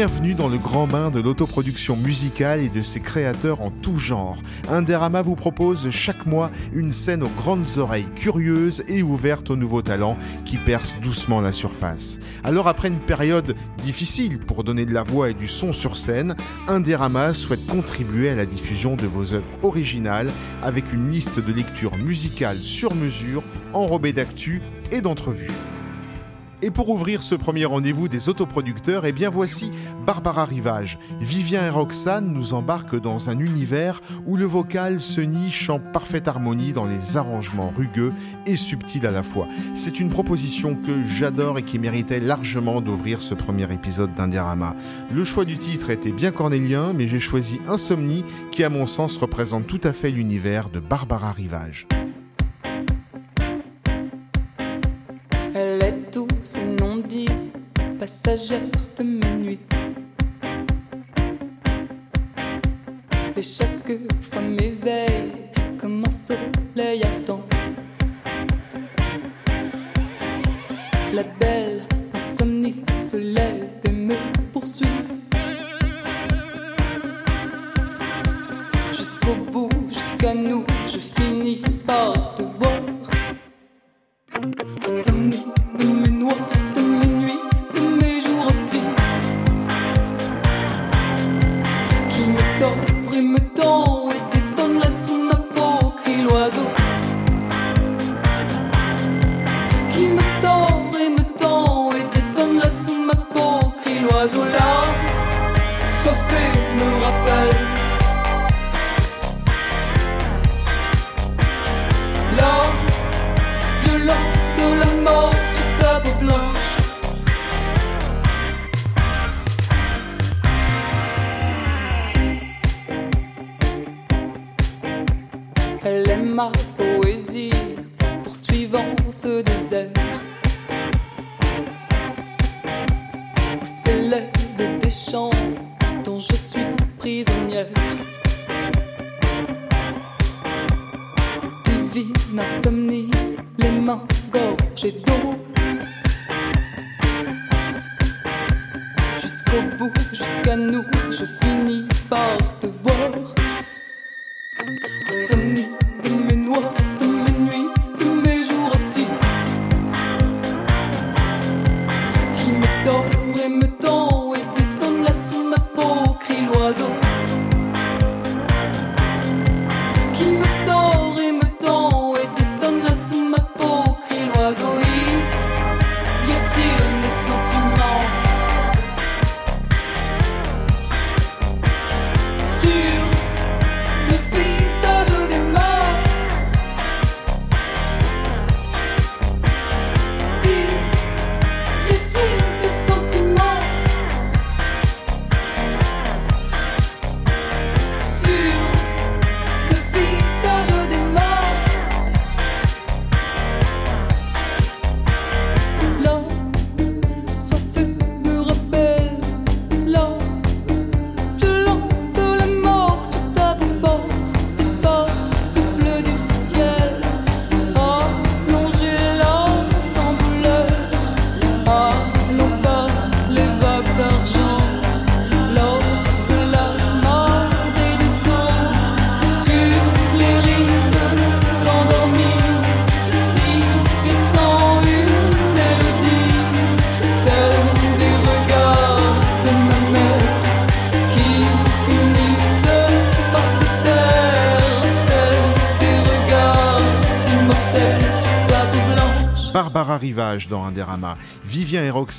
bienvenue dans le grand bain de l'autoproduction musicale et de ses créateurs en tout genre. Inderama vous propose chaque mois une scène aux grandes oreilles curieuses et ouvertes aux nouveaux talents qui percent doucement la surface. Alors après une période difficile pour donner de la voix et du son sur scène, Inderama souhaite contribuer à la diffusion de vos œuvres originales avec une liste de lectures musicales sur mesure enrobée d'actu et d'entrevues. Et pour ouvrir ce premier rendez-vous des autoproducteurs, eh bien voici Barbara Rivage. Vivien et Roxane nous embarquent dans un univers où le vocal se niche en parfaite harmonie dans les arrangements rugueux et subtils à la fois. C'est une proposition que j'adore et qui méritait largement d'ouvrir ce premier épisode d'Indiarama. Le choix du titre était bien cornélien, mais j'ai choisi Insomnie qui à mon sens représente tout à fait l'univers de Barbara Rivage. Passagère de mes nuits. Et chaque fois m'éveille comme un soleil ardent. La belle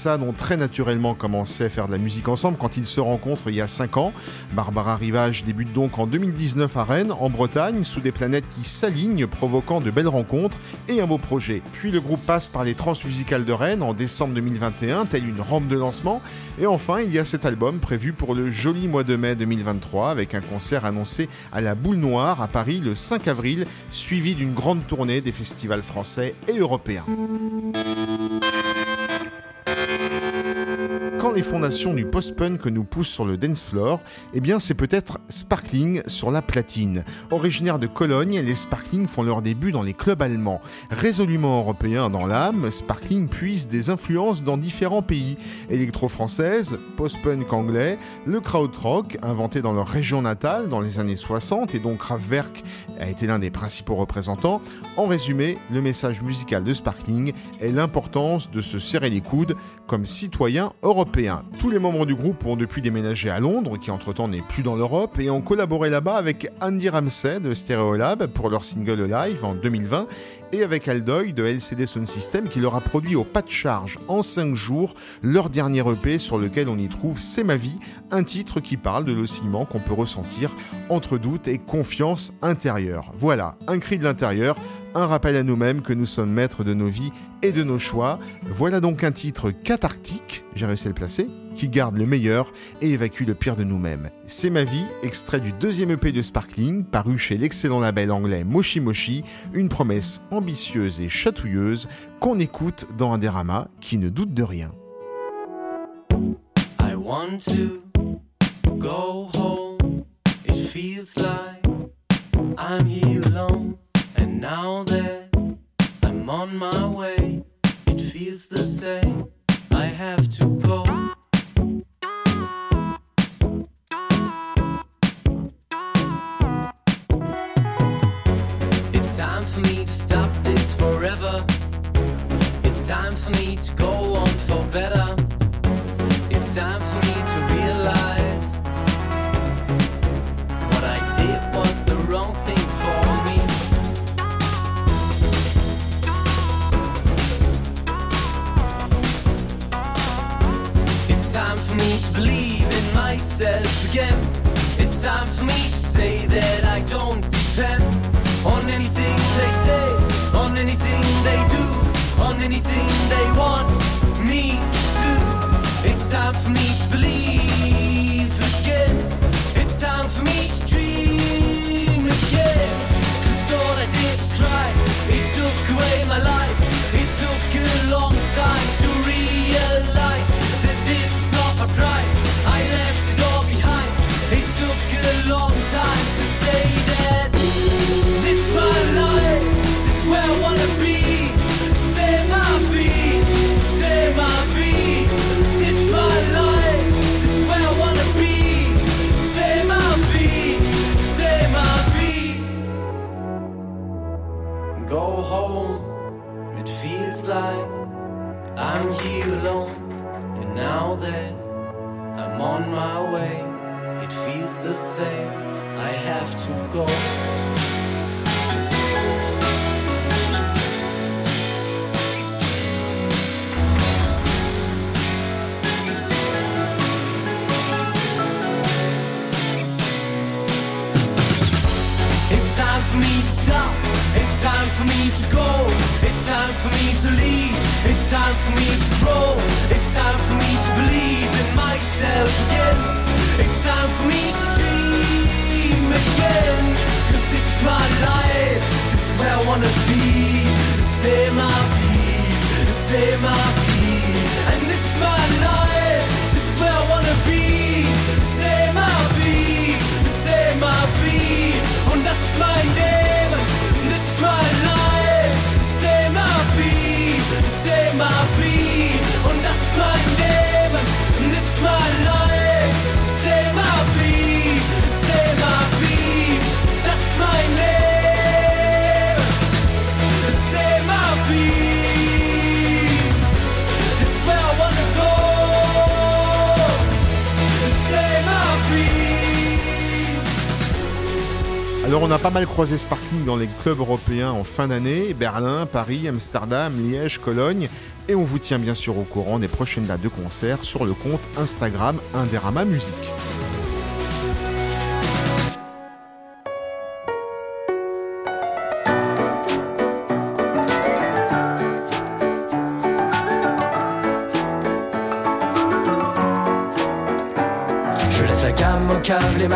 Roxane ont très naturellement commencé à faire de la musique ensemble quand ils se rencontrent il y a 5 ans. Barbara Rivage débute donc en 2019 à Rennes, en Bretagne, sous des planètes qui s'alignent, provoquant de belles rencontres et un beau projet. Puis le groupe passe par les transmusicales de Rennes en décembre 2021, telle une rampe de lancement. Et enfin, il y a cet album prévu pour le joli mois de mai 2023 avec un concert annoncé à la Boule Noire à Paris le 5 avril, suivi d'une grande tournée des festivals français et européens. Quand les fondations du post-punk nous poussent sur le dance floor, eh bien c'est peut-être Sparkling sur la platine. Originaire de Cologne, les Sparkling font leur début dans les clubs allemands. Résolument européens dans l'âme, Sparkling puise des influences dans différents pays. Électro-française, post-punk anglais, le krautrock, inventé dans leur région natale dans les années 60 et dont Kraftwerk a été l'un des principaux représentants. En résumé, le message musical de Sparkling est l'importance de se serrer les coudes comme citoyen européen. Tous les membres du groupe ont depuis déménagé à Londres, qui entre-temps n'est plus dans l'Europe, et ont collaboré là-bas avec Andy Ramsey de Stereolab pour leur single live en 2020 et avec Aldoy de LCD Sound System qui leur a produit au pas de charge en 5 jours leur dernier EP sur lequel on y trouve C'est ma vie, un titre qui parle de l'oscillement qu'on peut ressentir entre doute et confiance intérieure. Voilà, un cri de l'intérieur, un rappel à nous-mêmes que nous sommes maîtres de nos vies et de nos choix. Voilà donc un titre cathartique, j'ai réussi à le placer, qui garde le meilleur et évacue le pire de nous-mêmes. C'est ma vie, extrait du deuxième EP de Sparkling, paru chez l'excellent label anglais Moshi Moshi, une promesse ambitieuse et chatouilleuse qu'on écoute dans un dérama qui ne doute de rien. And now that I'm on my way, it feels the same. I have to go. For me to leave. It's time for me to grow. It's time for me to believe in myself again. It's time for me to dream again. Cause this is my life. This is where I wanna be. C'est ma vie. C'est ma vie. And this is my life. This is where I wanna be. Alors on a pas mal croisé Sparkling dans les clubs européens en fin d'année, Berlin, Paris, Amsterdam, Liège, Cologne, et on vous tient bien sûr au courant des prochaines dates de concert sur le compte Instagram Inderama Musique. Je laisse la cam au cave, les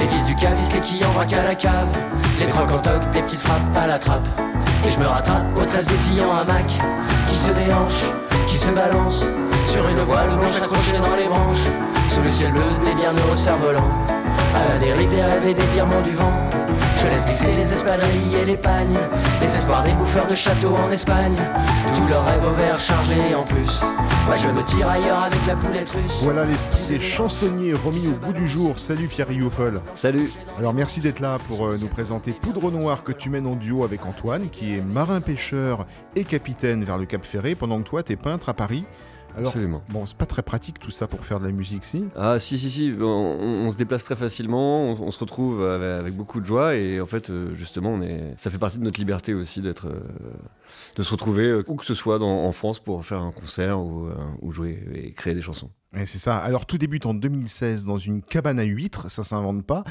Les vis du caviste, les quilles en à la cave. Les crocs en toc, des petites frappes à la trappe. Et je me rattrape aux 13 des filles en hamac Qui se déhanchent, qui se balancent Sur une voile blanche accrochée dans les branches. Sous le ciel bleu des bienheureux cerfs-volants À la dérive des rêves et des virements du vent Je laisse glisser les espadrilles et les pagnes Les espoirs des bouffeurs de châteaux en Espagne Tous leurs rêves au vert chargés en plus Moi je me tire ailleurs avec la poulette russe Voilà l'esprit des chansonniers remis au bout du jour. Salut Pierre Rioufol. Salut Alors merci d'être là pour euh, nous présenter Poudre Noire que tu mènes en duo avec Antoine, qui est marin-pêcheur et capitaine vers le Cap Ferré, pendant que toi t'es peintre à Paris. Alors, Absolument. bon, c'est pas très pratique tout ça pour faire de la musique, si? Ah si si si, on, on se déplace très facilement, on, on se retrouve avec, avec beaucoup de joie et en fait euh, justement on est, ça fait partie de notre liberté aussi d'être, euh, de se retrouver euh, où que ce soit dans- en France pour faire un concert ou, ou jouer et créer des chansons. Ouais, c'est ça. Alors tout débute en 2016 dans une cabane à huîtres, ça s'invente pas.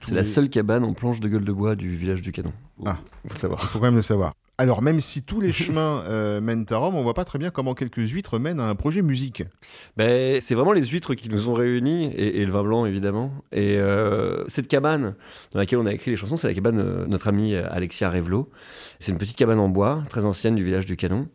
C'est la seule cabane en planche de gueule de bois du village du Canon. Ah. faut le savoir. Faut quand même le savoir. Alors même si tous les chemins euh, mènent à Rome, on voit pas très bien comment quelques huîtres mènent à un projet musique. Ben, c'est vraiment les huîtres qui nous ont réunis, et, et le vin blanc évidemment. Et euh, cette cabane dans laquelle on a écrit les chansons, c'est la cabane de notre amie Alexia Revelot. C'est une petite cabane en bois, très ancienne du village du Canon.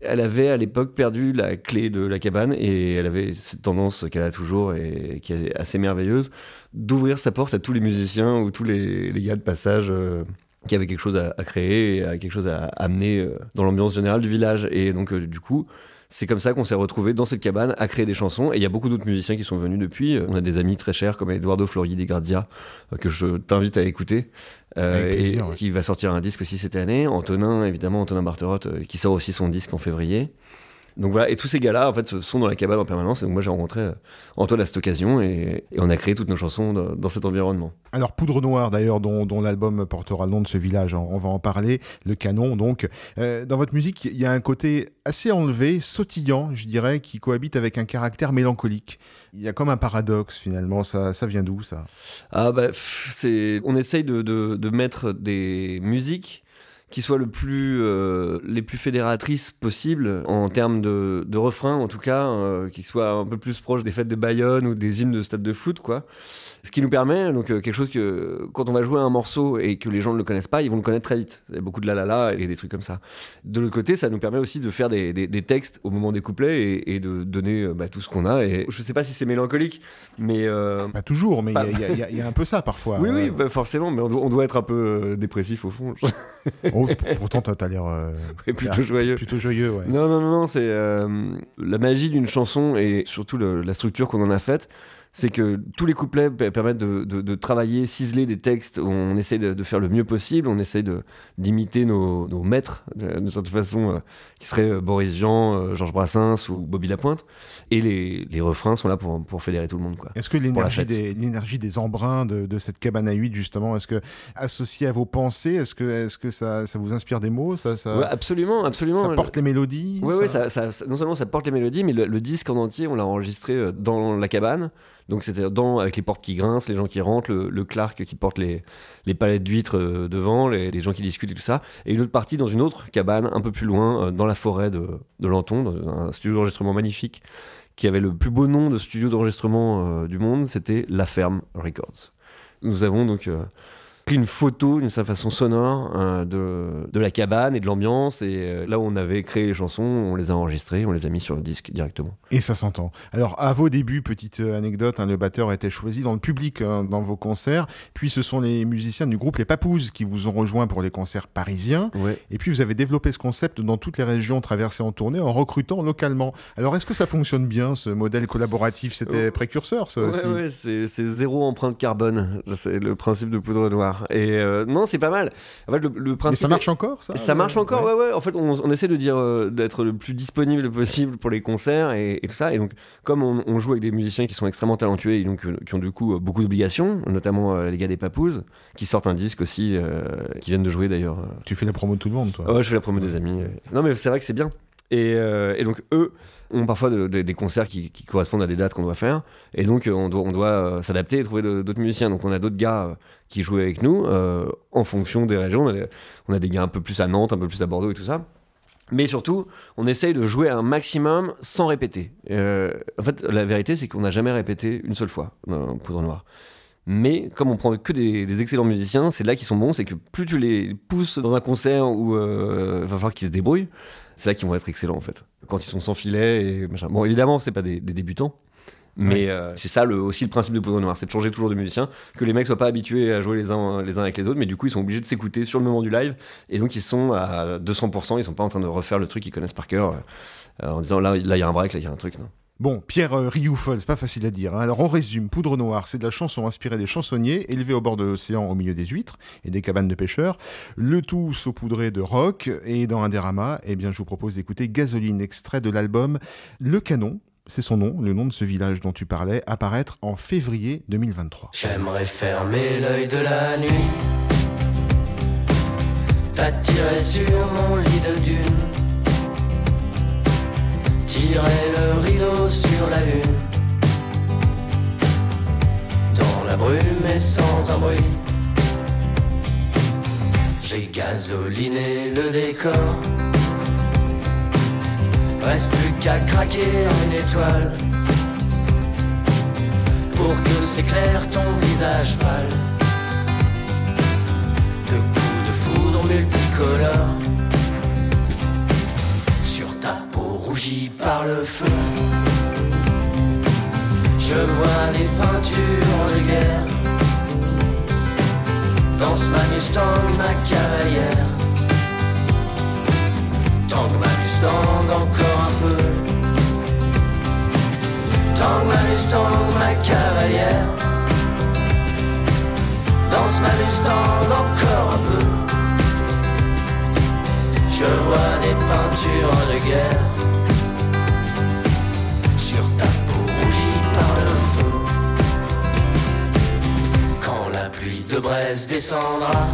Elle avait à l'époque perdu la clé de la cabane et elle avait cette tendance qu'elle a toujours et qui est assez merveilleuse d'ouvrir sa porte à tous les musiciens ou tous les, les gars de passage euh, qui avaient quelque chose à, à créer et à quelque chose à amener euh, dans l'ambiance générale du village. Et donc, euh, du coup, c'est comme ça qu'on s'est retrouvé dans cette cabane à créer des chansons. Et il y a beaucoup d'autres musiciens qui sont venus depuis. On a des amis très chers comme Eduardo Flori di Grazia, euh, que je t'invite à écouter. euh, plaisir, et ouais. qui va sortir un disque aussi cette année. Antonin, évidemment, Antonin Barterotte, euh, qui sort aussi son disque en février. Donc voilà, et tous ces gars-là, en fait, sont dans la cabane en permanence. Et donc moi, j'ai rencontré euh, Antoine à cette occasion et, et on a créé toutes nos chansons dans, dans cet environnement. Alors Poudre Noire d'ailleurs, dont, dont l'album portera le nom de ce village, on on va en parler, le canon donc. Euh, dans votre musique, il y a un côté assez enlevé, sautillant, je dirais, qui cohabite avec un caractère mélancolique. Il y a comme un paradoxe finalement, ça, ça vient d'où ça? Ah bah, c'est, on essaye de, de, de mettre des musiques qui soient le plus, euh, les plus fédératrices possibles en termes de, de refrains, en tout cas, euh, qui soient un peu plus proches des fêtes de Bayonne ou des hymnes de stade de foot, quoi. Ce qui nous permet, donc, euh, quelque chose que, quand on va jouer un morceau et que les gens ne le connaissent pas, ils vont le connaître très vite. Il y a beaucoup de la la la et des trucs comme ça. De l'autre côté, ça nous permet aussi de faire des, des, des textes au moment des couplets et, et de donner euh, bah, tout ce qu'on a. Et je sais pas si c'est mélancolique, mais Pas toujours, mais il y a- Pas- y, y y un peu ça parfois. oui, oui, bah forcément, mais on doit, on doit être un peu dépressif au fond. oh, pourtant, t'as l'air euh, plutôt joyeux. plutôt joyeux, ouais. Non, non, non, c'est euh, la magie d'une chanson et surtout le- la structure qu'on en a faite. C'est que tous les couplets pe- permettent de, de- de travailler, ciseler des textes on essaie de, de faire le mieux possible, on essaie de- d'imiter nos, nos maîtres, de- certaine façon, euh, qui seraient euh, Boris Vian, euh, Georges Brassens ou Bobby Lapointe. Et les, les refrains sont là pour, pour fédérer tout le monde. Est-ce que l'énergie des, l'énergie des embruns de, de cette cabane à huit, justement, est-ce que associé à vos pensées, est-ce que, est-ce que ça, ça vous inspire des mots ça, ça, Ouais, absolument, absolument. ça porte les mélodies Oui, oui, ça, ça- non seulement ça porte les mélodies, mais le, le disque en entier, on l'a enregistré euh, dans la cabane. Donc c'était dans avec les portes qui grincent, les gens qui rentrent, le, le Clark qui porte les, les palettes d'huîtres devant, les, les gens qui discutent et tout ça. Et une autre partie dans une autre cabane, un peu plus loin, dans la forêt de, de Lanton, dans un studio d'enregistrement magnifique, qui avait le plus beau nom de studio d'enregistrement euh, du monde, c'était La Ferme Records. Nous avons donc euh, pris une photo d'une certaine façon sonore euh, de, de la cabane et de l'ambiance. Et euh, là où on avait créé les chansons, on les a enregistrées, on les a mis sur le disque directement. Et ça s'entend. Alors, à vos débuts, petite euh, anecdote, hein, le batteur était choisi dans le public hein, dans vos concerts. Puis ce sont les musiciens du groupe Les Papouzes qui vous ont rejoint pour les concerts parisiens. Ouais. Et puis vous avez développé ce concept dans toutes les régions traversées en tournée en recrutant localement. Alors, est-ce que ça fonctionne bien, ce modèle collaboratif? C'était Oh. précurseur, ça Ouais, aussi ouais, c'est zéro empreinte carbone. C'est le principe de poudre noire. Et euh, non, c'est pas mal. En fait, le, le Mais principe. ça marche encore, ça Ça marche encore, ouais, ouais. En fait, on, on essaie de dire euh, d'être le plus disponible possible pour les concerts et, et tout ça. Et donc, comme on, on joue avec des musiciens qui sont extrêmement talentueux et donc euh, qui ont du coup beaucoup d'obligations, notamment les gars des Papouzes, qui sortent un disque aussi, qui viennent de jouer d'ailleurs. Tu fais la promo de tout le monde, toi. Ouais, je fais la promo des amis. Non, mais c'est vrai que c'est bien. Et, et donc, eux ont parfois de- de- des concerts qui, correspondent à des dates qu'on doit faire. Et donc, euh, on doit, euh, s'adapter et trouver d'autres musiciens. Donc, on a d'autres gars euh, qui jouent avec nous en fonction des régions. On a, des- gars un peu plus à Nantes, un peu plus à Bordeaux et tout ça. Mais surtout, on essaye de jouer un maximum sans répéter. En fait, la vérité, c'est qu'on n'a jamais répété une seule fois dans Poudre Noire. Mais comme on prend que des, excellents musiciens, c'est là qu'ils sont bons, c'est que plus tu les pousses dans un concert où euh, va falloir qu'ils se débrouillent, c'est là qu'ils vont être excellents en fait. Quand ils sont sans filet et machin. Bon, évidemment, c'est pas des, des débutants. Mais euh, c'est ça le, aussi le principe de Poudre Noire, c'est de changer toujours de musicien, que les mecs soient pas habitués à jouer les uns, les uns avec les autres, mais du coup ils sont obligés de s'écouter sur le moment du live, et donc ils sont à 200%, ils sont pas en train de refaire le truc qu'ils connaissent par cœur, euh, en disant là il y a un break, là il y a un truc. Non. Bon, Pierre euh, Rioufol, c'est pas facile à dire. hein. Alors on résume, Poudre Noire, c'est de la chanson inspirée des chansonniers, élevés au bord de l'océan au milieu des huîtres et des cabanes de pêcheurs, le tout saupoudré de rock, et dans Indérama, eh bien je vous propose d'écouter Gasoline, extrait de l'album Le Canon, c'est son nom, le nom de ce village dont tu parlais, apparaître en février 2023. J'aimerais fermer l'œil de la nuit. T'attirer sur mon lit de dune. Tirer le rideau sur la lune. Dans la brume et sans un bruit. J'ai gasoliné le décor. Reste plus qu'à craquer une étoile pour que s'éclaire ton visage pâle. De coups de foudre multicolores peau rougie par le feu. Je vois des peintures de guerre. Danse ma Mustang, ma cavalière. Tangue ma Mustang encore un peu. Tangue ma Mustang, ma cavalière. Danse ma Mustang encore un peu. Je vois des peintures de guerre de braise descendra.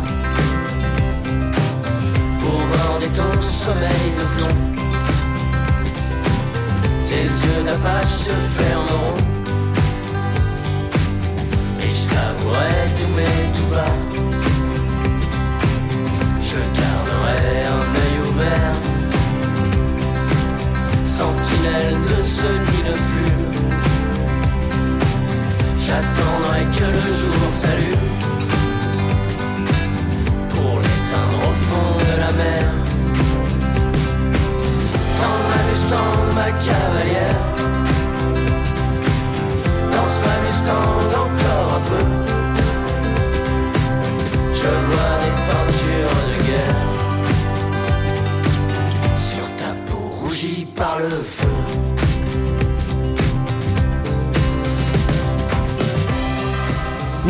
Pour border ton sommeil de plomb. Tes yeux d'apache se fermeront. Et je t'avouerai tout mais tout bas. Je garderai un œil ouvert. Sentinelle de ce nid de plume J'attendrai que le jour s'allume fond de la mer. Tant ma Mustang, ma cavalière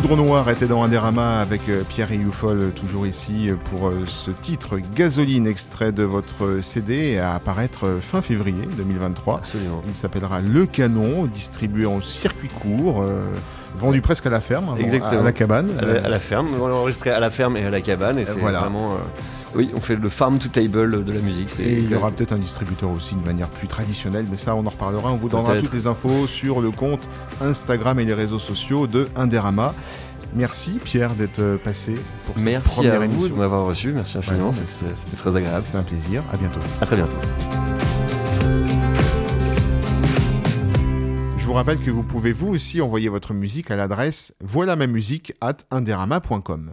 Poudre Noire était dans Indérama avec euh, Pierre Rioufol, euh, toujours ici, euh, pour ce titre Gasoline, extrait de votre CD, à apparaître fin février 2023. Absolument. Il s'appellera Le Canon, distribué en circuit court, euh, vendu presque à la ferme, Exactement. à la cabane. À la, à la ferme, on l'a enregistré à la ferme et à la cabane, et c'est voilà. vraiment. euh, oui, on fait le farm to table de la musique. Et il y aura peut-être un distributeur aussi de manière plus traditionnelle, mais ça on en reparlera. On vous donnera toutes les infos sur le compte Instagram et les réseaux sociaux de Indérama. Merci Pierre d'être euh, passé pour cette Merci première à vous émission. de m'avoir reçu, merci infiniment, Ouais, c'était c'était très agréable. C'est un plaisir, à bientôt. À très bientôt. Je vous rappelle que vous pouvez vous aussi envoyer votre musique à l'adresse voilà ma musique at inderama.com.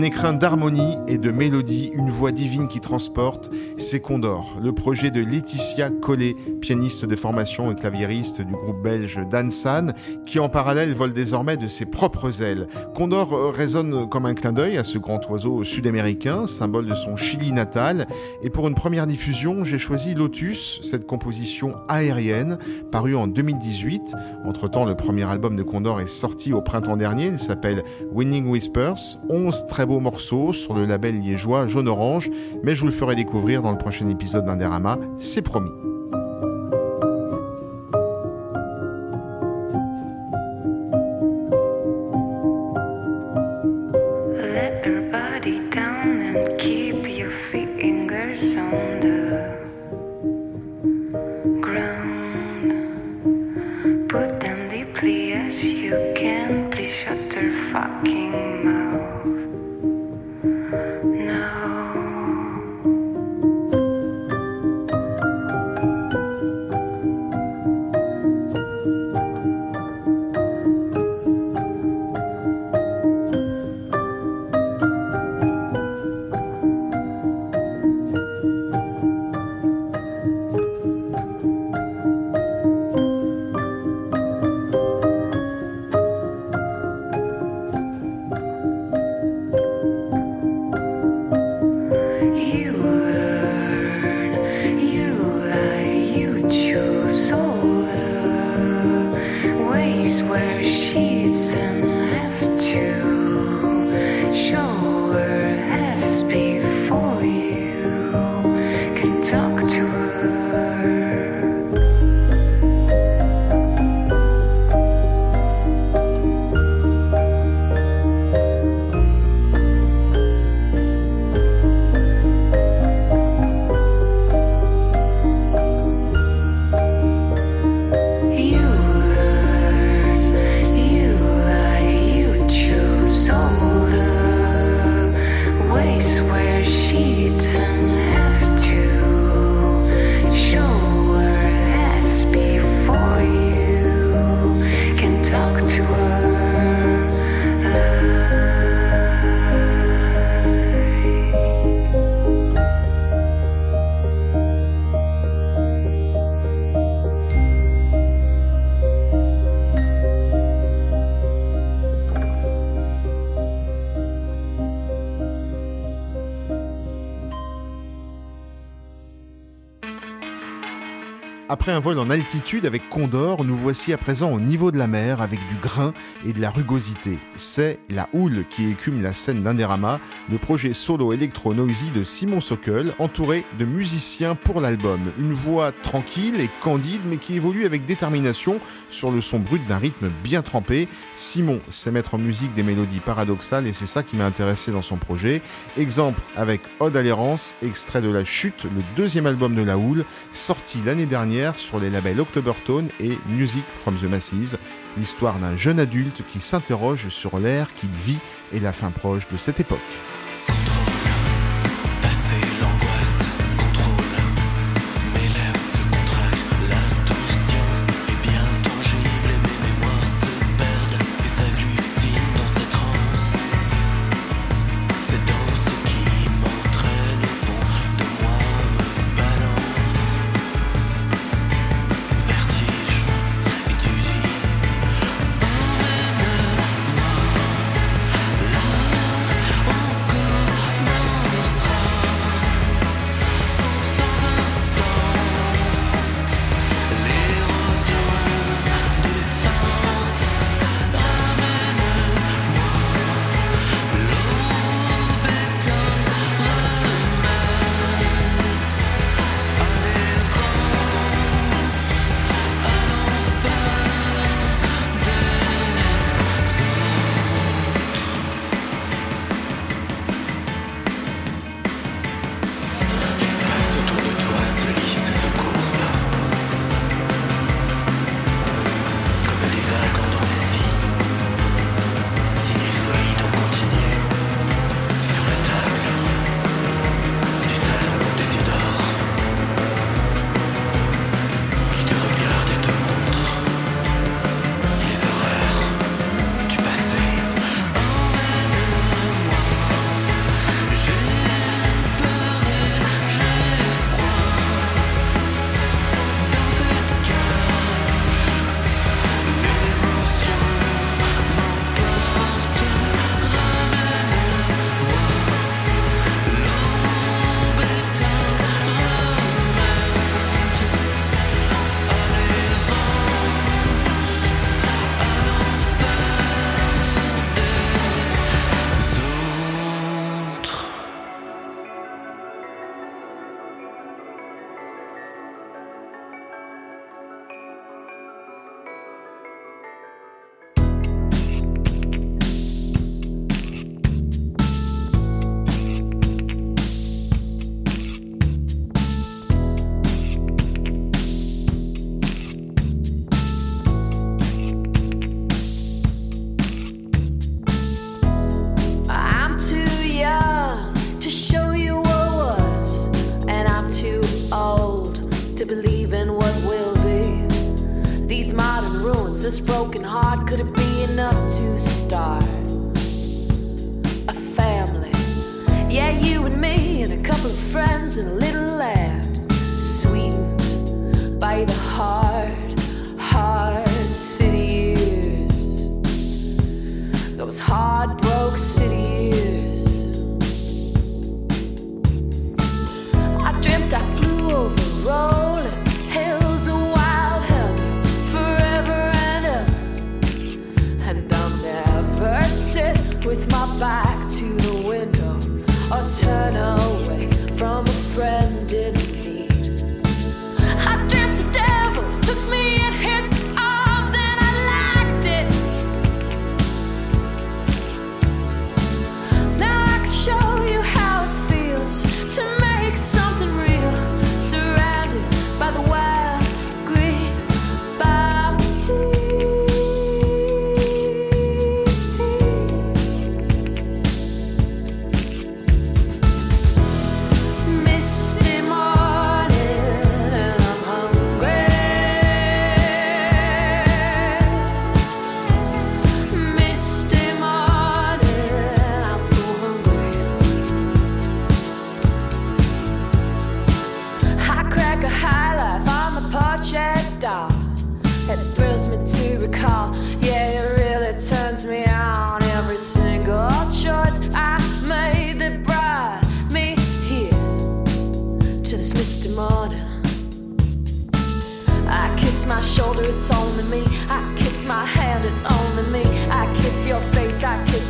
Un écrin d'harmonie et de mélodie, une voix divine qui transporte, c'est Condor, le projet de Laetitia Collet, pianiste de formation et claviériste du groupe belge Dansan, qui en parallèle vole désormais de ses propres ailes. Condor euh, résonne comme un clin d'œil à ce grand oiseau sud-américain, symbole de son Chili natal. Et pour une première diffusion, j'ai choisi Lotus, cette composition aérienne, parue en 2018. Entre-temps, le premier album de Condor est sorti au printemps dernier. Il s'appelle Winning Whispers. 11 très beaux morceaux sur le label liégeois Jaune Orange. Mais je vous le ferai découvrir dans le prochain épisode d'Inderama. C'est promis. Après un vol en altitude avec Condor, nous voici à présent au niveau de la mer avec du grain et de la rugosité. C'est La Houle qui écume la scène d'Inderama, le projet solo électro-noisy de Simon Sockel, entouré de musiciens pour l'album. Une voix tranquille et candide mais qui évolue avec détermination sur le son brut d'un rythme bien trempé. Simon sait mettre en musique des mélodies paradoxales et c'est ça qui m'a intéressé dans son projet. Exemple avec Ode à extrait de La Chute, le deuxième album de La Houle, sorti l'année dernière sur les labels Octobertone et Music from the Masses, l'histoire d'un jeune adulte qui s'interroge sur l'ère qu'il vit et la fin proche de cette époque.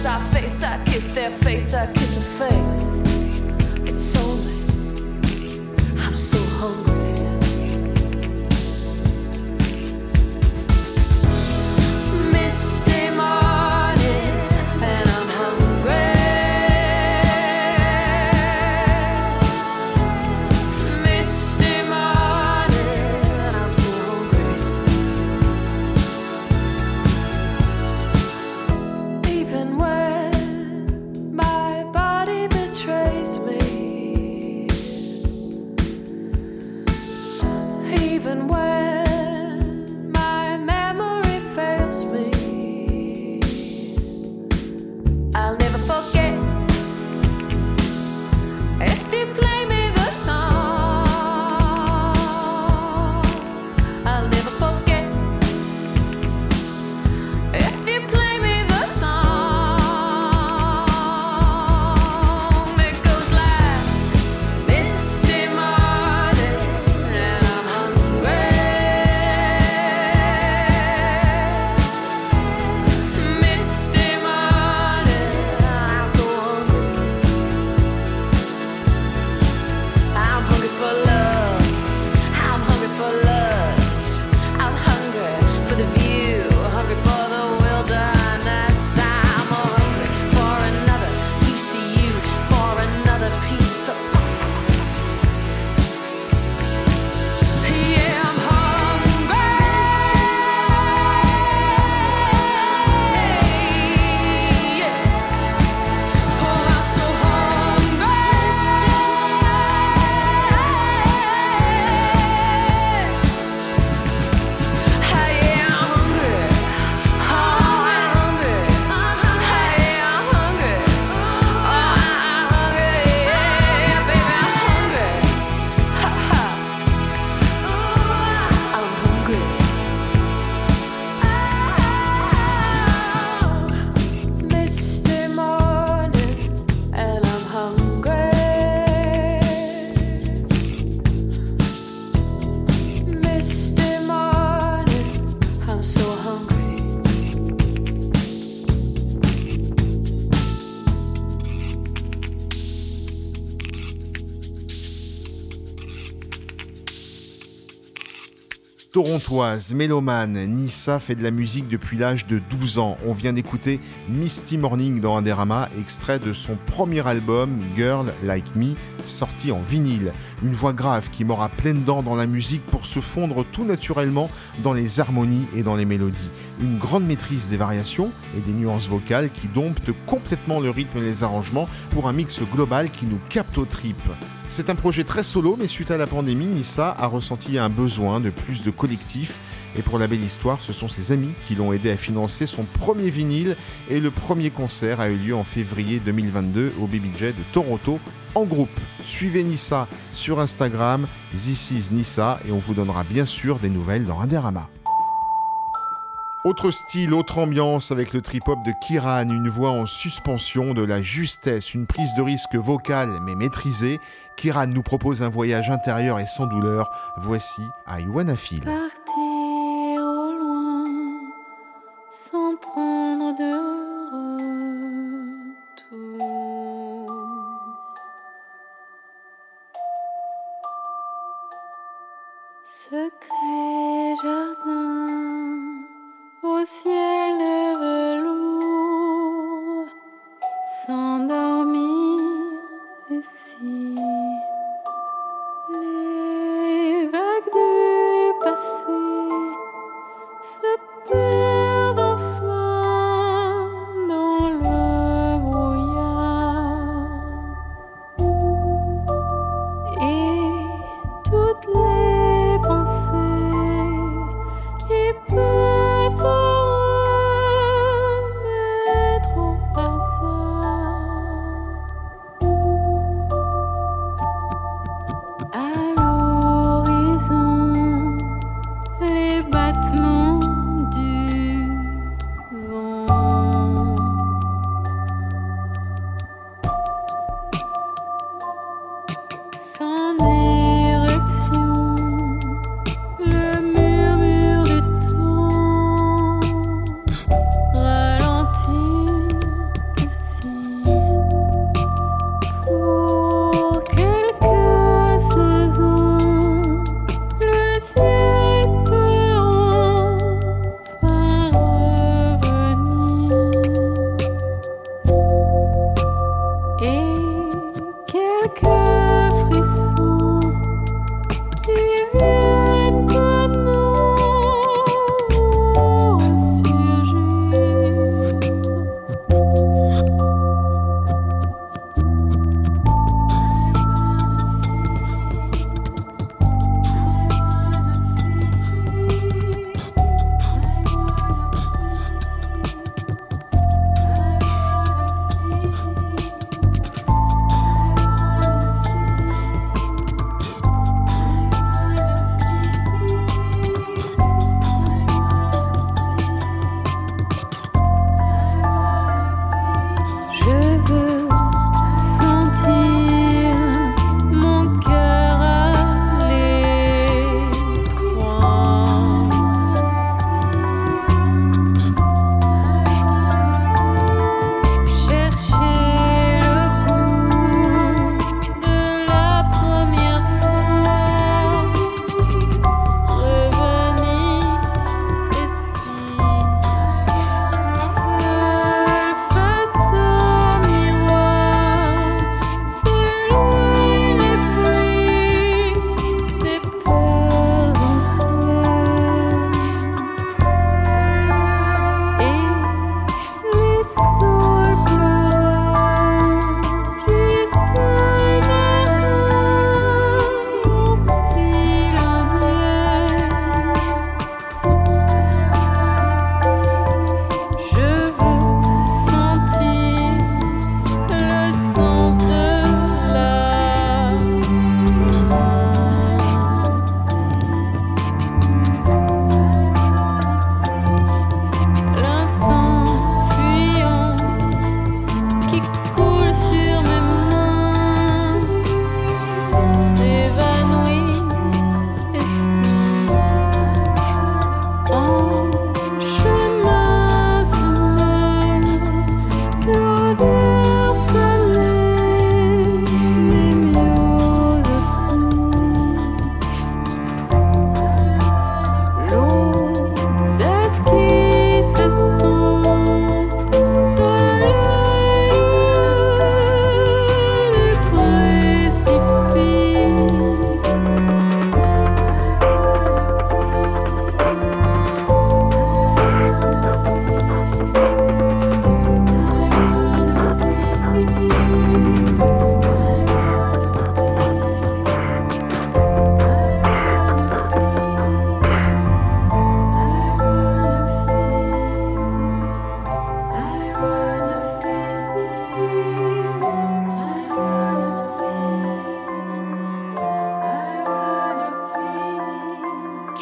Kiss our face, I kiss their face, I kiss a face. Torontoise, mélomane, Nissa fait de la musique depuis l'âge de 12 ans. On vient d'écouter Misty Morning dans Indérama, extrait de son premier album Girl Like Me, sorti en vinyle. Une voix grave qui mord à pleines dents dans la musique pour se fondre tout naturellement dans les harmonies et dans les mélodies. Une grande maîtrise des variations et des nuances vocales qui domptent complètement le rythme et les arrangements pour un mix global qui nous capte aux tripes. C'est un projet très solo, mais suite à la pandémie, Nissa a ressenti un besoin de plus de collectif. Et pour la belle histoire, ce sont ses amis qui l'ont aidé à financer son premier vinyle. Et le premier concert a eu lieu en février 2022 au Baby Jet de Toronto en groupe. Suivez Nissa sur Instagram, This is Nissa, et on vous donnera bien sûr des nouvelles dans Indérama. Autre style, autre ambiance avec le trip-hop de Kiran, une voix en suspension, de la justesse, une prise de risque vocale mais maîtrisée. Kiran nous propose un voyage intérieur et sans douleur. Voici I Wanna Feel. Partir au loin sans prendre de retour. Secret jardin au ciel small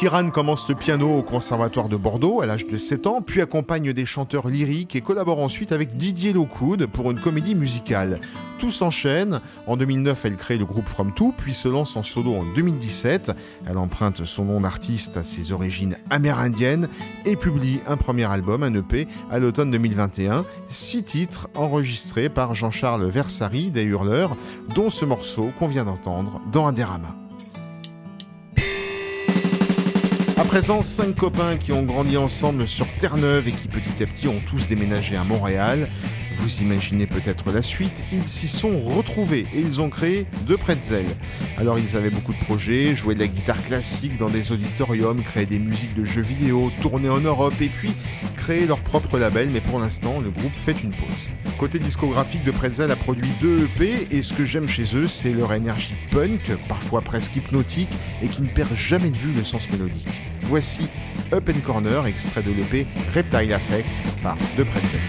Kiran commence le piano au Conservatoire de Bordeaux à l'âge de 7 ans, puis accompagne des chanteurs lyriques et collabore ensuite avec Didier Lockwood pour une comédie musicale. Tout s'enchaîne. En 2009, elle crée le groupe From Two, puis se lance en solo en 2017. Elle emprunte son nom d'artiste à ses origines amérindiennes et publie un premier album, un EP, à l'automne 2021. Six titres enregistrés par Jean-Charles Versari des Hurleurs, dont ce morceau qu'on vient d'entendre dans Indérama. À présent, cinq copains qui ont grandi ensemble sur Terre-Neuve et qui petit à petit ont tous déménagé à Montréal. Vous imaginez peut-être la suite, ils s'y sont retrouvés et ils ont créé deux pretzels. Alors ils avaient beaucoup de projets, jouaient de la guitare classique dans des auditoriums, créaient des musiques de jeux vidéo, tournaient en Europe et puis créer leur propre label, mais pour l'instant le groupe fait une pause. Côté discographique de Pretzel a produit deux EP et ce que j'aime chez eux c'est leur énergie punk, parfois presque hypnotique et qui ne perd jamais de vue le sens mélodique. Voici Up and Corner, extrait de l'EP Reptile Affect par De Pretzel.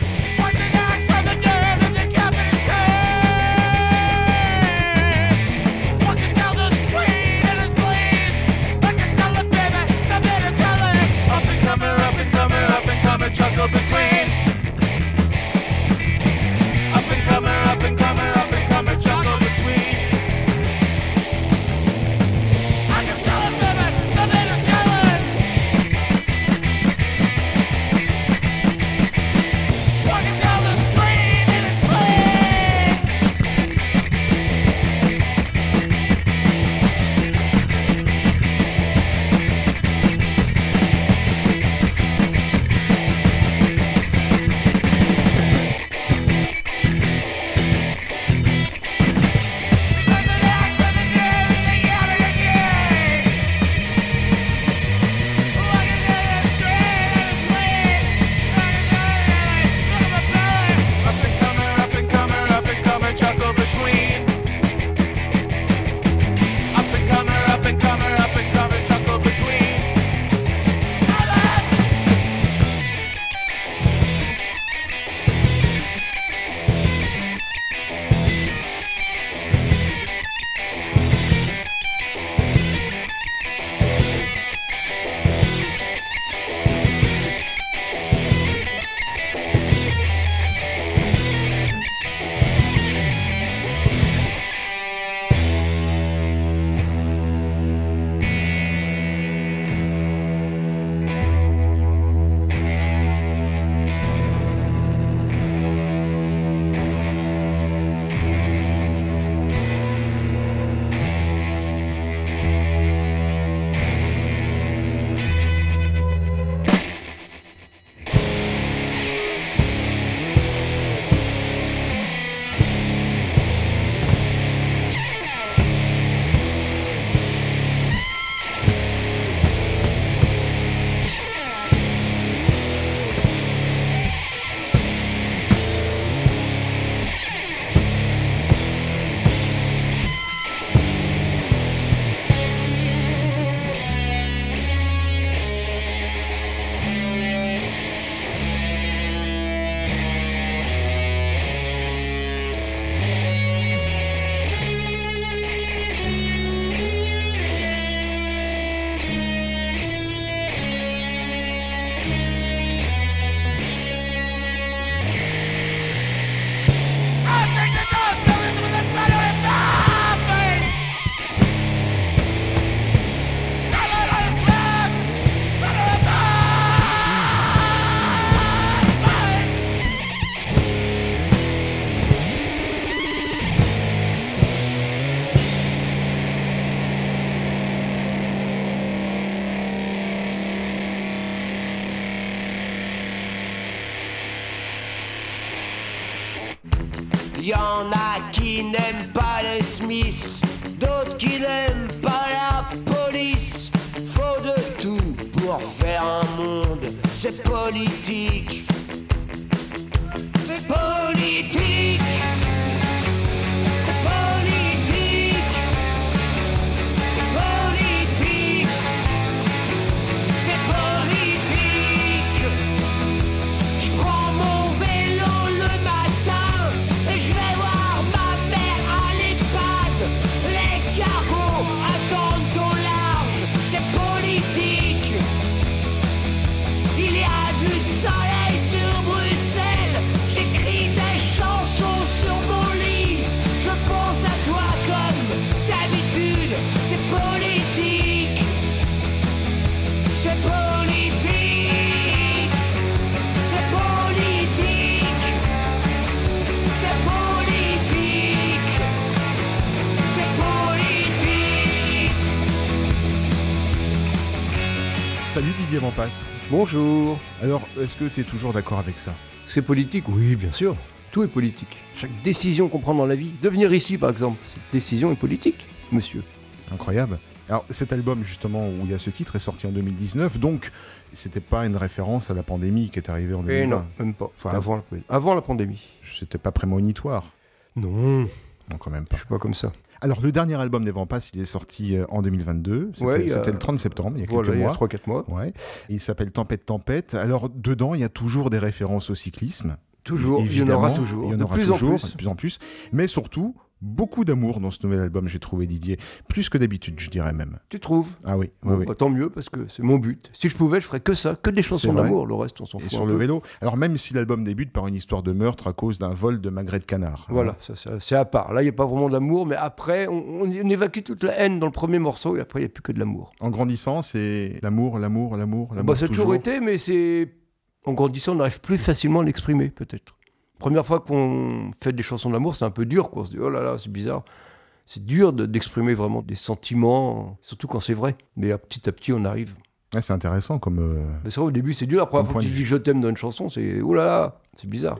Politique. Bonjour. Alors, est-ce que tu es toujours d'accord avec ça? C'est politique? Oui, bien sûr. Tout est politique. Chaque décision qu'on prend dans la vie, devenir ici par exemple, cette décision est politique, monsieur. Incroyable. Alors, cet album, justement, où il y a ce titre, est sorti en 2019, donc c'était pas une référence à la pandémie qui est arrivée en 2020. Et non, même pas. Enfin, avant, la- avant la pandémie. C'était pas prémonitoire. Non, Non, quand même je pas. suis pas comme ça. Alors, le dernier album des Vampas, il est sorti euh, en 2022. C'était Ouais, a- le 30 septembre, il y a Voilà, quelques il y a mois. 3-4 mois. Ouais. Il s'appelle Tempête Tempête. Alors, dedans, il y a toujours des références au cyclisme. Toujours, il y en Évidemment, aura toujours. Il y en de aura plus toujours, en de plus. plus en plus. Mais surtout, beaucoup d'amour dans ce nouvel album, j'ai trouvé Didier. Plus que d'habitude, je dirais même. Tu trouves? Ah oui, oui, Bon, oui. bah, Tant mieux, parce que c'est mon but. Si je pouvais, je ferais que ça, que des chansons d'amour. Le reste, on s'en Et fout. sur un le peu. vélo. Alors, même si l'album débute par une histoire de meurtre à cause d'un vol de magret de canard. hein. Voilà, c'est à part. Là, il n'y a pas vraiment d'amour, mais après, on, on- on évacue toute la haine dans le premier morceau, et après, il n'y a plus que de l'amour. En grandissant, c'est l'amour, l'amour, l'amour, l'amour. Bah, ça a toujours été, mais c'est. En grandissant, on arrive plus facilement à l'exprimer, peut-être. Première fois qu'on fait des chansons d'amour, c'est un peu dur, quoi. On se dit, oh là là, c'est bizarre. C'est dur de- d'exprimer vraiment des sentiments, surtout quand c'est vrai. Mais à petit à petit, on arrive. Ouais, c'est intéressant comme. euh, c'est vrai, au début, c'est dur. La première fois que tu dis je t'aime dans une chanson, c'est oh là là, c'est bizarre.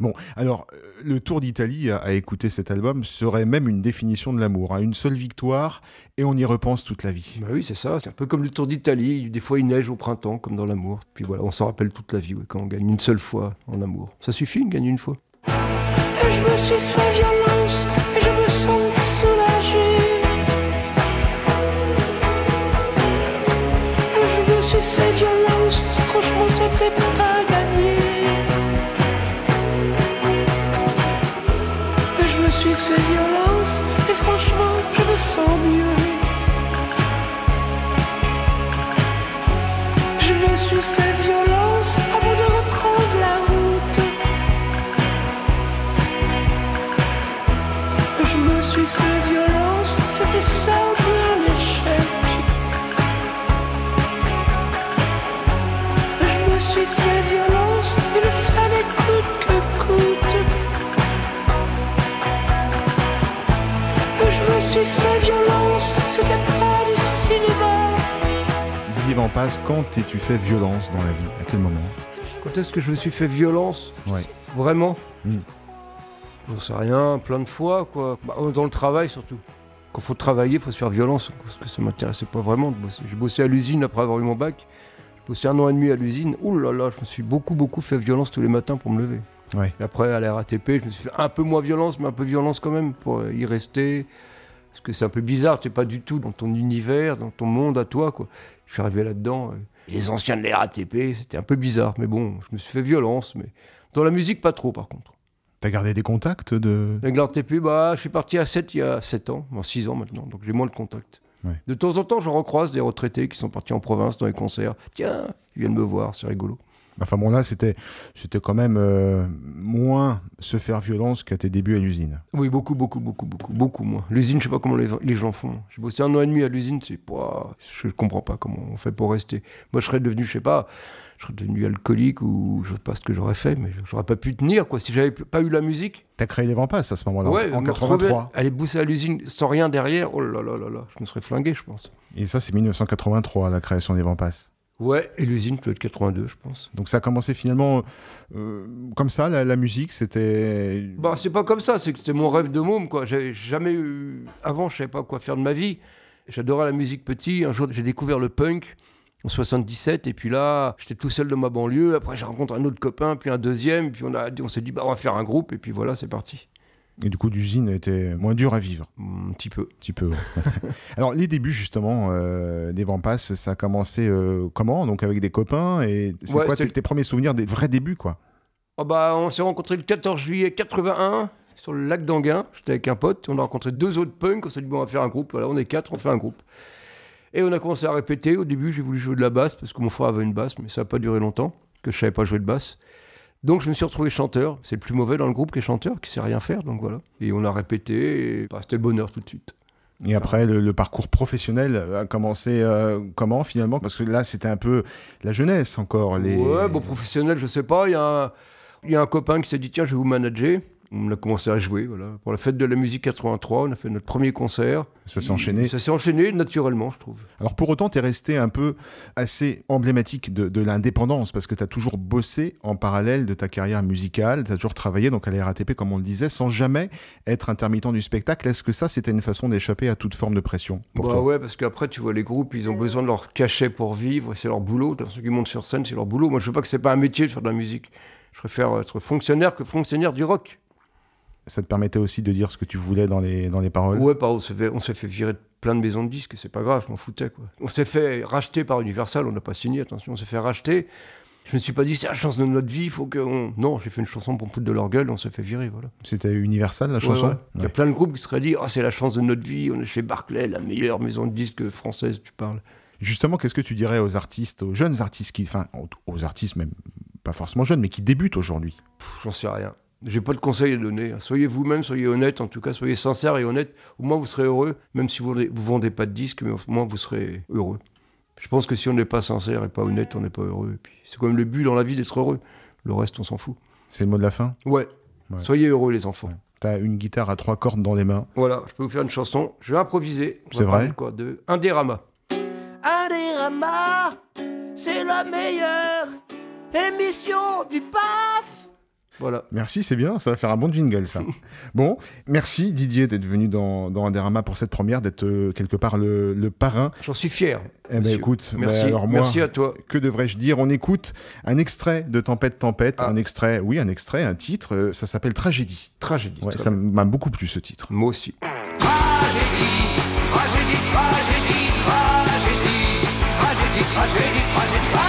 Bon, alors, euh, le Tour d'Italie à, écouter cet album serait même une définition de l'amour. hein. Une seule victoire et on y repense toute la vie. Bah oui, c'est ça. C'est un peu comme le Tour d'Italie. Des fois, il neige au printemps, comme dans l'amour. Puis voilà, on s'en rappelle toute la vie ouais, quand on gagne une seule fois en amour. Ça suffit de gagner une fois? Je me suis fait Van Passe, quand t'es-tu fait violence dans la vie À quel moment Quand est-ce que je me suis fait violence Ouais. Vraiment Mm. J'en sais rien, plein de fois, quoi. Bah, dans le travail, surtout. Quand faut travailler, faut se faire violence, parce que ça m'intéressait pas vraiment de bosser. J'ai bossé à l'usine après avoir eu mon bac. J'ai bossé un an et demi à l'usine. Ouh là là, je me suis beaucoup, beaucoup fait violence tous les matins pour me lever. Ouais. Et après, à la RATP, je me suis fait un peu moins violence, mais un peu violence quand même, pour y rester. Parce que c'est un peu bizarre, tu n'es pas du tout dans ton univers, dans ton monde à toi, quoi. Je suis arrivé là-dedans. euh, les anciens de la RATP, c'était un peu bizarre, mais bon, je me suis fait violence, mais dans la musique, pas trop, par contre. T'as gardé des contacts de. Avec la RATP, bah, je suis parti à 7 il y a 7 ans, bon, 6 ans maintenant, donc j'ai moins de contact. Ouais. De temps en temps, j'en recroise des retraités qui sont partis en province dans les concerts. Tiens, ils viennent me voir, c'est rigolo. Enfin bon, là, c'était, c'était quand même euh, moins se faire violence qu'à tes débuts à l'usine. Oui, beaucoup, beaucoup, beaucoup, beaucoup, beaucoup moins. L'usine, je sais pas comment les, les gens font. J'ai bossé un an et demi à l'usine, c'est pas, je comprends pas comment on fait pour rester. Moi, je serais devenu, je sais pas, je serais devenu alcoolique ou je sais pas ce que j'aurais fait, mais j'aurais pas pu tenir quoi. Si j'avais pas eu la musique, T'as créé les Vampas à ce moment-là, en- ouais, en me retrouver, 83. aller bosser à l'usine sans rien derrière, oh là là là là, je me serais flingué, je pense. Et ça, c'est 1983, la création des Vampas. Ouais, et l'usine peut être 82, je pense. Donc ça a commencé finalement euh, comme ça, la, la musique, c'était... Bah, c'est pas comme ça, c'est que c'était mon rêve de môme, quoi. J'avais jamais eu. Avant, je savais pas quoi faire de ma vie. J'adorais la musique petit. Un jour, j'ai découvert le punk en 77, et puis là, j'étais tout seul dans ma banlieue. Après, j'ai rencontré un autre copain, puis un deuxième, puis on, a, on s'est dit, bah, on va faire un groupe, et puis voilà, c'est parti. Et du coup, l'usine était moins dure à vivre, Un petit peu. un petit peu. Alors, les débuts, justement, euh, des Vampas, ça a commencé euh, comment Donc avec des copains, et c'est Ouais, quoi tes premiers souvenirs, des vrais débuts, quoi? Oh, bah, on s'est rencontrés le 14 juillet 81 sur le lac d'Anguin. J'étais avec un pote. On a rencontré deux autres punks. On s'est dit, bon, on va faire un groupe. Voilà, on est quatre, on fait un groupe. Et on a commencé à répéter. Au début, j'ai voulu jouer de la basse parce que mon frère avait une basse, mais ça n'a pas duré longtemps, que je savais pas jouer de basse. Donc je me suis retrouvé chanteur. C'est le plus mauvais dans le groupe qui est chanteur, qui sait rien faire. Donc voilà. Et on a répété. Et bah, c'était le bonheur tout de suite. Et après, le, le parcours professionnel a commencé euh, comment, finalement? Parce que là, c'était un peu la jeunesse encore. Les... Ouais, bon, professionnel, je sais pas. Il y, a un- il y a un copain qui s'est dit, tiens, je vais vous manager. On a commencé à jouer, voilà. Pour la fête de la musique 83, on a fait notre premier concert. Ça s'est enchaîné. Ça s'est enchaîné naturellement, je trouve. Alors pour autant, tu es resté un peu assez emblématique de, de l'indépendance parce que tu as toujours bossé en parallèle de ta carrière musicale, tu as toujours travaillé donc à la RATP comme on le disait, sans jamais être intermittent du spectacle. Est-ce que ça, c'était une façon d'échapper à toute forme de pression pour bah toi? ouais, parce qu'après, tu vois, les groupes, ils ont besoin de leur cachet pour vivre, c'est leur boulot. Ceux qui montent sur scène, c'est leur boulot. Moi, je veux pas que c'est pas un métier de faire de la musique. Je préfère être fonctionnaire que fonctionnaire du rock. Ça te permettait aussi de dire ce que tu voulais dans les, dans les paroles? Ouais, on s'est fait, on s'est fait virer de plein de maisons de disques, c'est pas grave, je m'en foutais. Quoi. On s'est fait racheter par Universal, on n'a pas signé, attention, on s'est fait racheter. Je me suis pas dit, c'est la chance de notre vie, il faut que. on- Non, j'ai fait une chanson pour me foutre de leur gueule, on s'est fait virer, voilà. C'était Universal la chanson? ouais. Il y a Ouais. plein de groupes qui seraient dit, oh, c'est la chance de notre vie, on est chez Barclay, la meilleure maison de disques française, tu parles. Justement, qu'est-ce que tu dirais aux artistes, aux jeunes artistes qui, enfin, aux- artistes même pas forcément jeunes, mais qui débutent aujourd'hui? J'en sais rien. J'ai pas de conseils à donner. hein. Soyez vous-même, soyez honnête, en tout cas, soyez sincère et honnête. Au moins, vous serez heureux, même si vous vendez, vous vendez pas de disques, mais au moins, vous serez heureux. Je pense que si on n'est pas sincère et pas honnête, on n'est pas heureux. Et puis, c'est quand même le but dans la vie d'être heureux. Le reste, on s'en fout. C'est le mot de la fin? Ouais. Ouais. Soyez heureux, les enfants. T'as une guitare à trois cordes dans les mains. Voilà, je peux vous faire une chanson. Je vais improviser. C'est vrai? de quoi? De Indérama. Indérama, c'est la meilleure émission du PAF. Voilà. Merci, c'est bien, ça va faire un bon jingle, ça. bon, merci Didier d'être venu dans, dans Indérama pour cette première, d'être euh, quelque part le, le parrain. J'en suis fier. Eh ben écoute, Merci. ben alors moi, Merci à toi. que devrais-je dire? On écoute un extrait de Tempête Tempête, Ah. un extrait, oui, un extrait, un titre, euh, ça s'appelle Tragédie. Tragédie. Ouais, ça m'a beaucoup plu ce titre. Moi aussi. Tragédie, tragédie, tragédie, tragédie, tragédie, tragédie, tragédie, tragédie,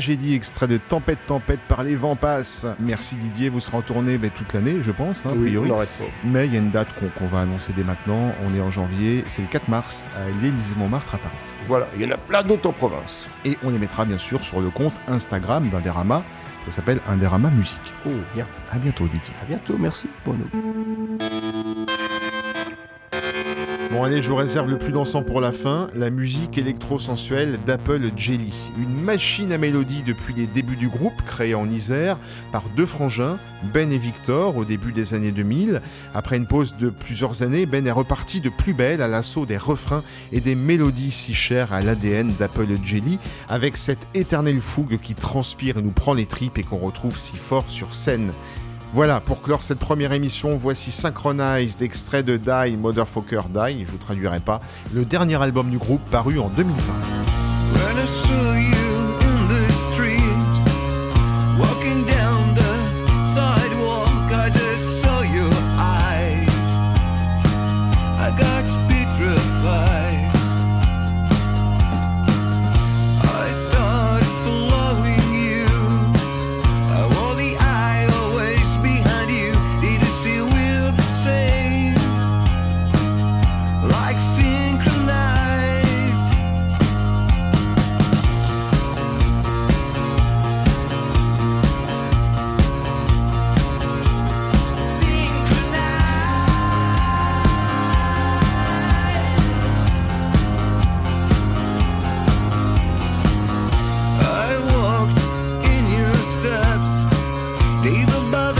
Tragédie, extrait de Tempête, Tempête par les vents passent. Merci Didier, vous serez en tournée ben, toute l'année, je pense, hein, a Oui, priori. on pas. Mais il y a une date qu'on va annoncer dès maintenant. On est en janvier, c'est le 4 mars à l'Élysée-Montmartre à Paris. Voilà, il y en a plein d'autres en province. Et on les mettra bien sûr sur le compte Instagram d'Inderama. Ça s'appelle Inderama Musique. Oh, bien. À bientôt Didier. À bientôt, merci. Bono. Allez, je vous réserve le plus dansant pour la fin, la musique électro-sensuelle d'Apple Jelly. Une machine à mélodie depuis les débuts du groupe, créé en Isère par deux frangins, Ben et Victor, au début des années 2000. Après une pause de plusieurs années, Ben est reparti de plus belle à l'assaut des refrains et des mélodies si chères à l'ADN d'Apple Jelly, avec cette éternelle fougue qui transpire et nous prend les tripes et qu'on retrouve si fort sur scène. Voilà, pour clore cette première émission, voici Synchronized, extrait de Die, Motherfucker Die, je vous traduirai pas, le dernier album du groupe paru en 2020. above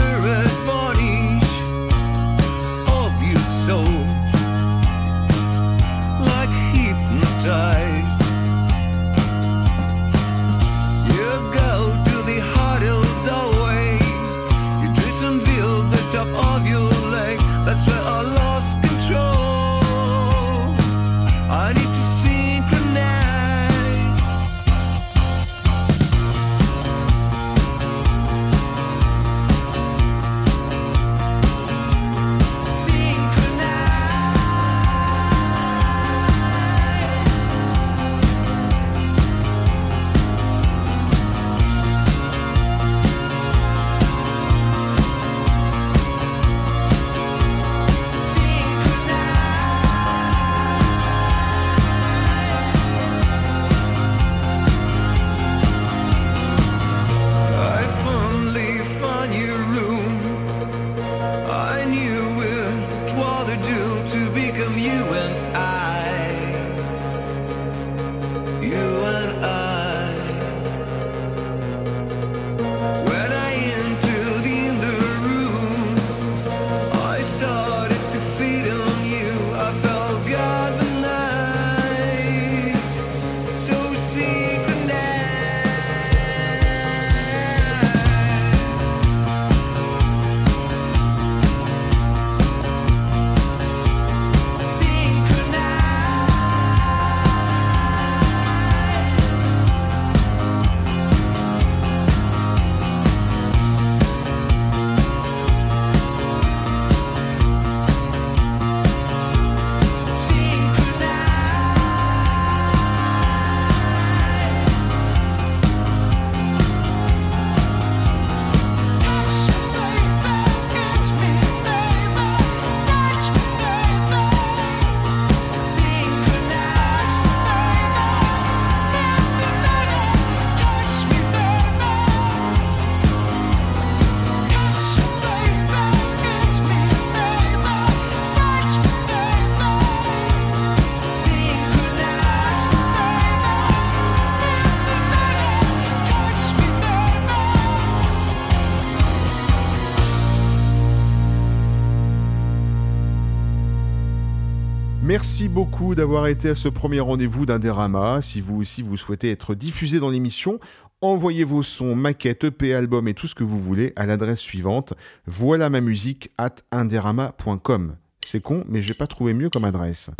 d'avoir été à ce premier rendez-vous d'Inderama. Si vous aussi vous souhaitez être diffusé dans l'émission, envoyez vos sons, maquettes, EP, albums et tout ce que vous voulez à l'adresse suivante voilà ma musique at inderama.com. C'est con, mais j'ai pas trouvé mieux comme adresse.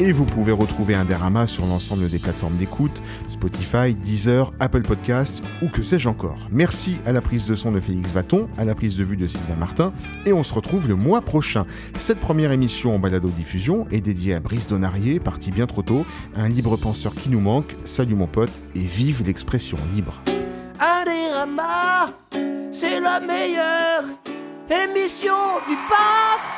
Et vous pouvez retrouver Indérama sur l'ensemble des plateformes d'écoute, Spotify, Deezer, Apple Podcasts ou que sais-je encore. Merci à la prise de son de Félix Vaton, à la prise de vue de Sylvain Martin, et on se retrouve le mois prochain. Cette première émission en balado-diffusion est dédiée à Brice Donarier, parti bien trop tôt, un libre penseur qui nous manque. Salut mon pote, et vive l'expression libre. Adérama, c'est la meilleure émission du PAF